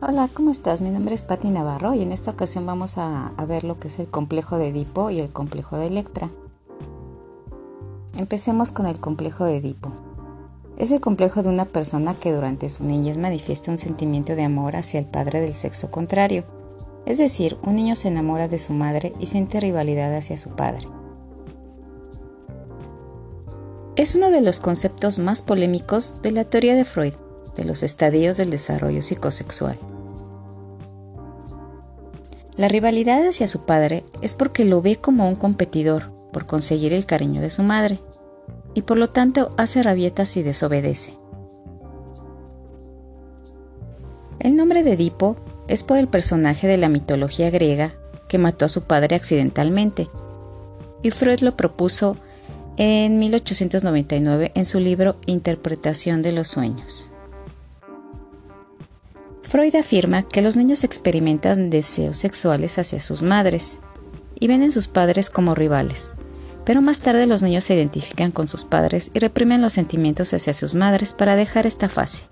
Hola, ¿cómo estás? Mi nombre es Patti Navarro y en esta ocasión vamos a, a, ver lo que es el complejo de Edipo y el complejo de Electra. Empecemos con el complejo de Edipo. Es el complejo de una persona que durante su niñez manifiesta un sentimiento de amor hacia el padre del sexo contrario. Es decir, un niño se enamora de su madre y siente rivalidad hacia su padre. Es uno de los conceptos más polémicos de la teoría de Freud de los estadios del desarrollo psicosexual. La rivalidad hacia su padre es porque lo ve como un competidor por conseguir el cariño de su madre y por lo tanto hace rabietas y desobedece. El nombre de Edipo es por el personaje de la mitología griega que mató a su padre accidentalmente y Freud lo propuso en 1899 en su libro Interpretación de los sueños. Freud afirma que los niños experimentan deseos sexuales hacia sus madres y ven en sus padres como rivales, pero más tarde los niños se identifican con sus padres y reprimen los sentimientos hacia sus madres para dejar esta fase.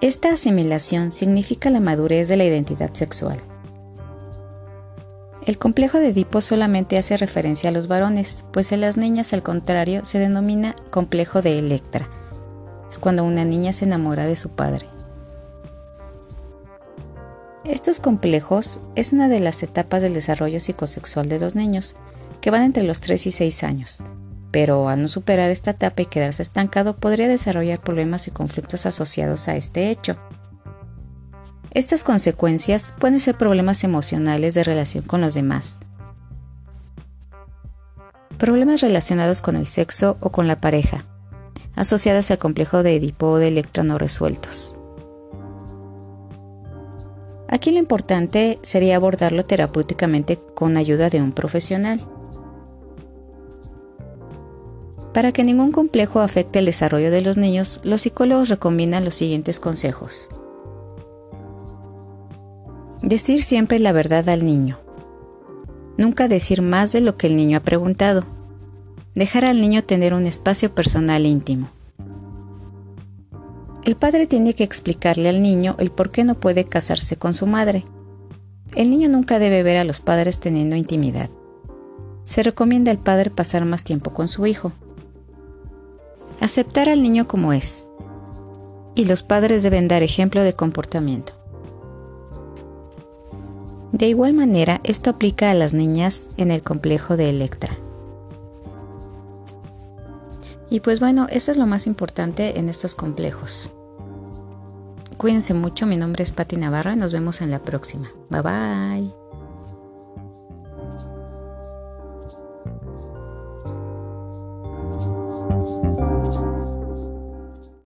Esta asimilación significa la madurez de la identidad sexual. El complejo de Edipo solamente hace referencia a los varones, pues en las niñas al contrario se denomina complejo de Electra, cuando una niña se enamora de su padre. Estos complejos es una de las etapas del desarrollo psicosexual de los niños, que van entre los 3 y 6 años, pero al no superar esta etapa y quedarse estancado podría desarrollar problemas y conflictos asociados a este hecho. Estas consecuencias pueden ser problemas emocionales de relación con los demás, problemas relacionados con el sexo o con la pareja, asociadas al complejo de Edipo de Electra no resueltos. Aquí lo importante sería abordarlo terapéuticamente con ayuda de un profesional. Para que ningún complejo afecte el desarrollo de los niños, los psicólogos recomiendan los siguientes consejos. Decir siempre la verdad al niño. Nunca decir más de lo que el niño ha preguntado. Dejar al niño tener un espacio personal íntimo. El padre tiene que explicarle al niño el por qué no puede casarse con su madre. El niño nunca debe ver a los padres teniendo intimidad. Se recomienda al padre pasar más tiempo con su hijo. Aceptar al niño como es. Y los padres deben dar ejemplo de comportamiento. De igual manera, esto aplica a las niñas en el complejo de Electra. Y pues bueno, eso es lo más importante en estos complejos. Cuídense mucho, mi nombre es Patti Navarra nos vemos en la próxima. Bye bye.